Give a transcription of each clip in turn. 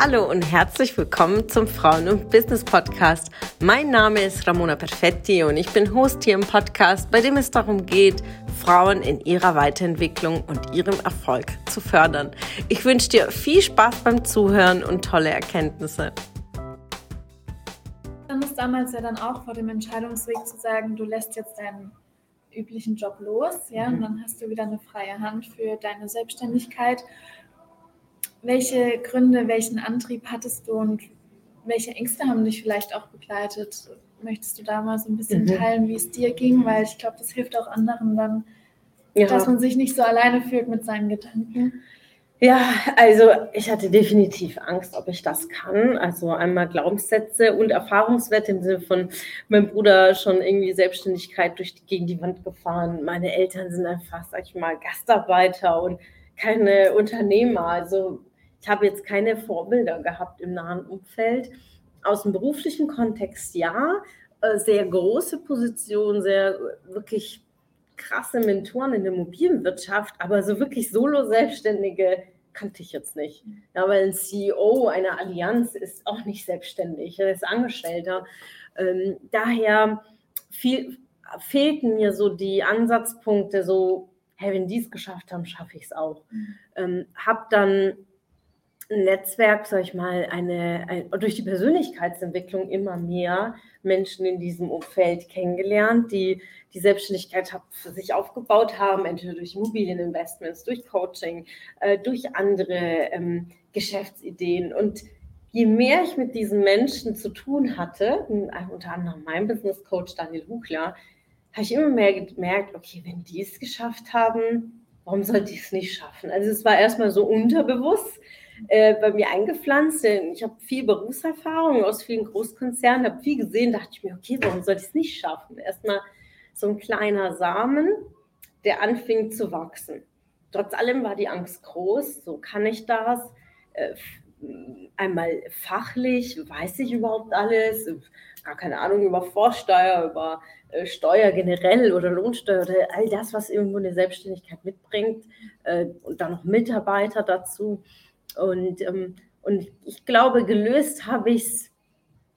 Hallo und herzlich willkommen zum Frauen- und Business Podcast. Mein Name ist Ramona Perfetti und ich bin Host hier im Podcast, bei dem es darum geht, Frauen in ihrer Weiterentwicklung und ihrem Erfolg zu fördern. Ich wünsche dir viel Spaß beim Zuhören und tolle Erkenntnisse. Dann ist damals ja dann auch vor dem Entscheidungsweg zu sagen, du lässt jetzt deinen üblichen Job los, ja, und mhm. dann hast du wieder eine freie Hand für deine Selbstständigkeit welche Gründe, welchen Antrieb hattest du und welche Ängste haben dich vielleicht auch begleitet? Möchtest du da mal so ein bisschen mhm. teilen, wie es dir ging? Weil ich glaube, das hilft auch anderen dann, ja. dass man sich nicht so alleine fühlt mit seinen Gedanken. Ja, also ich hatte definitiv Angst, ob ich das kann. Also einmal Glaubenssätze und Erfahrungswerte im Sinne von, mein Bruder schon irgendwie Selbstständigkeit durch die, gegen die Wand gefahren. Meine Eltern sind einfach, sag ich mal, Gastarbeiter und keine Unternehmer. Also ich habe jetzt keine Vorbilder gehabt im nahen Umfeld. Aus dem beruflichen Kontext ja, äh, sehr große Position, sehr wirklich krasse Mentoren in der mobilen Wirtschaft, aber so wirklich Solo-Selbstständige kannte ich jetzt nicht. Ja, weil ein CEO einer Allianz ist auch nicht selbstständig, er ist Angestellter. Ähm, daher viel, fehlten mir so die Ansatzpunkte, so, hey, wenn die es geschafft haben, schaffe ich es auch. Mhm. Ähm, hab dann Netzwerk, sag ich mal, eine, ein, durch die Persönlichkeitsentwicklung immer mehr Menschen in diesem Umfeld kennengelernt, die die Selbstständigkeit für sich aufgebaut haben, entweder durch Immobilieninvestments, durch Coaching, äh, durch andere ähm, Geschäftsideen. Und je mehr ich mit diesen Menschen zu tun hatte, unter anderem mein Business Coach Daniel Huchler, habe ich immer mehr gemerkt, okay, wenn die es geschafft haben, warum sollte ich es nicht schaffen? Also es war erstmal so unterbewusst äh, bei mir eingepflanzt. Ich habe viel Berufserfahrung aus vielen Großkonzernen, habe viel gesehen, dachte ich mir, okay, warum soll ich es nicht schaffen? Erstmal so ein kleiner Samen, der anfing zu wachsen. Trotz allem war die Angst groß, so kann ich das. Äh, einmal fachlich, weiß ich überhaupt alles, gar keine Ahnung über Vorsteuer, über äh, Steuer generell oder Lohnsteuer oder all das, was irgendwo eine Selbstständigkeit mitbringt äh, und dann noch Mitarbeiter dazu. Und, ähm, und ich glaube, gelöst habe ich es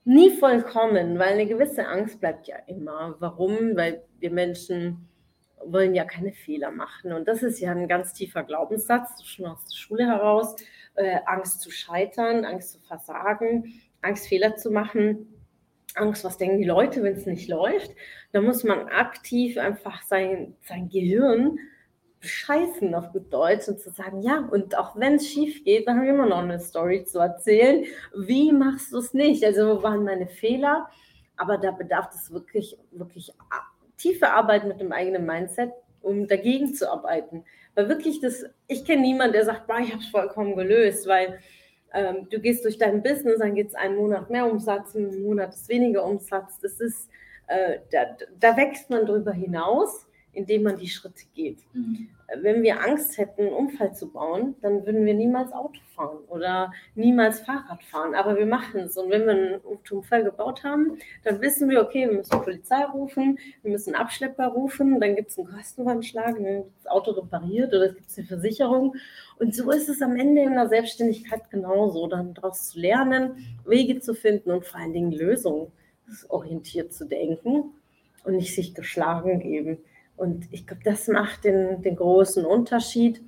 nie vollkommen, weil eine gewisse Angst bleibt ja immer. Warum? Weil wir Menschen wollen ja keine Fehler machen. Und das ist ja ein ganz tiefer Glaubenssatz, schon aus der Schule heraus. Äh, Angst zu scheitern, Angst zu versagen, Angst Fehler zu machen. Angst, was denken die Leute, wenn es nicht läuft. Da muss man aktiv einfach sein, sein Gehirn bescheißen auf gut Deutsch und zu sagen, ja, und auch wenn es schief geht, dann haben wir immer noch eine Story zu erzählen. Wie machst du es nicht? Also, wo waren meine Fehler? Aber da bedarf es wirklich, wirklich tiefe Arbeit mit dem eigenen Mindset, um dagegen zu arbeiten. Weil wirklich das, ich kenne niemanden, der sagt, ich habe es vollkommen gelöst, weil ähm, du gehst durch dein Business, dann geht es einen Monat mehr Umsatz, einen Monat weniger Umsatz. Das ist, äh, da, da wächst man drüber hinaus indem man die Schritte geht. Mhm. Wenn wir Angst hätten, einen Unfall zu bauen, dann würden wir niemals Auto fahren oder niemals Fahrrad fahren. Aber wir machen es. Und wenn wir einen Unfall gebaut haben, dann wissen wir, okay, wir müssen Polizei rufen, wir müssen Abschlepper rufen, dann gibt es einen Kostenanschlag, dann wird das Auto repariert oder es gibt eine Versicherung. Und so ist es am Ende in der Selbstständigkeit genauso, dann daraus zu lernen, Wege zu finden und vor allen Dingen lösungsorientiert zu denken und nicht sich geschlagen geben. Und ich glaube, das macht den, den großen Unterschied.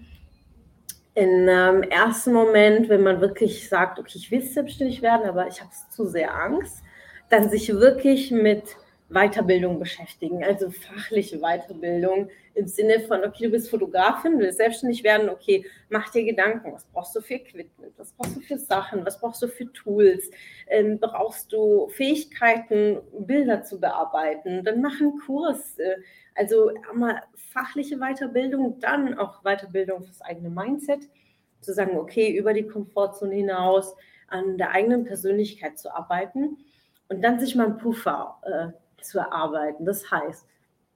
Im ähm, ersten Moment, wenn man wirklich sagt, okay, ich will selbstständig werden, aber ich habe zu sehr Angst, dann sich wirklich mit Weiterbildung beschäftigen, also fachliche Weiterbildung im Sinne von, okay, du bist Fotografin, willst selbstständig werden, okay, mach dir Gedanken, was brauchst du für Equipment, was brauchst du für Sachen, was brauchst du für Tools, ähm, brauchst du Fähigkeiten, Bilder zu bearbeiten, dann mach einen Kurs, äh, also einmal fachliche Weiterbildung, dann auch Weiterbildung fürs eigene Mindset, zu sagen, okay, über die Komfortzone hinaus an der eigenen Persönlichkeit zu arbeiten und dann sich mal einen Puffer äh, zu erarbeiten. Das heißt,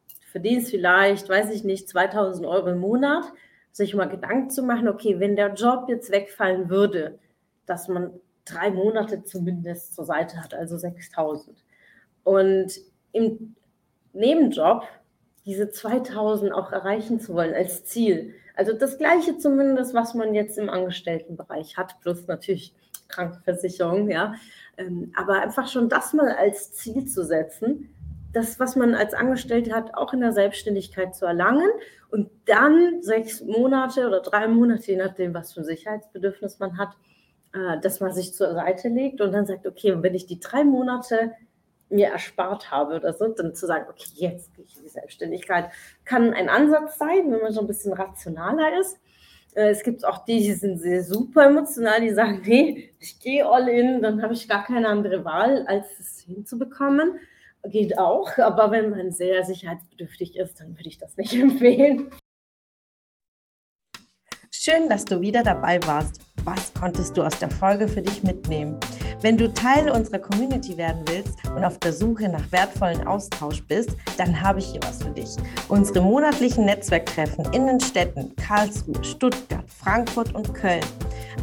du verdienst vielleicht, weiß ich nicht, 2000 Euro im Monat, sich mal Gedanken zu machen, okay, wenn der Job jetzt wegfallen würde, dass man drei Monate zumindest zur Seite hat, also 6000. Und im Nebenjob diese 2000 auch erreichen zu wollen als Ziel. Also das gleiche zumindest, was man jetzt im Angestelltenbereich hat, plus natürlich Krankenversicherung, ja. Ähm, aber einfach schon das mal als Ziel zu setzen, das, was man als Angestellte hat, auch in der Selbstständigkeit zu erlangen und dann sechs Monate oder drei Monate, je nachdem, was für ein Sicherheitsbedürfnis man hat, äh, dass man sich zur Seite legt und dann sagt, okay, wenn ich die drei Monate mir erspart habe oder so, dann zu sagen, okay, jetzt gehe ich in die Selbstständigkeit, kann ein Ansatz sein, wenn man so ein bisschen rationaler ist. Äh, es gibt auch die, die sind sehr super emotional, die sagen, nee, ich gehe all in, dann habe ich gar keine andere Wahl, als es hinzubekommen. Geht auch, aber wenn man sehr sicherheitsbedürftig ist, dann würde ich das nicht empfehlen. Schön, dass du wieder dabei warst. Was konntest du aus der Folge für dich mitnehmen? Wenn du Teil unserer Community werden willst und auf der Suche nach wertvollen Austausch bist, dann habe ich hier was für dich. Unsere monatlichen Netzwerktreffen in den Städten Karlsruhe, Stuttgart, Frankfurt und Köln.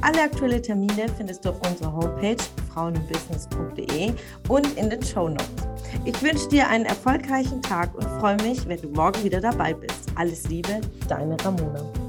Alle aktuellen Termine findest du auf unserer Homepage frauenbusiness.de und in den Show Notes. Ich wünsche dir einen erfolgreichen Tag und freue mich, wenn du morgen wieder dabei bist. Alles Liebe, deine Ramona.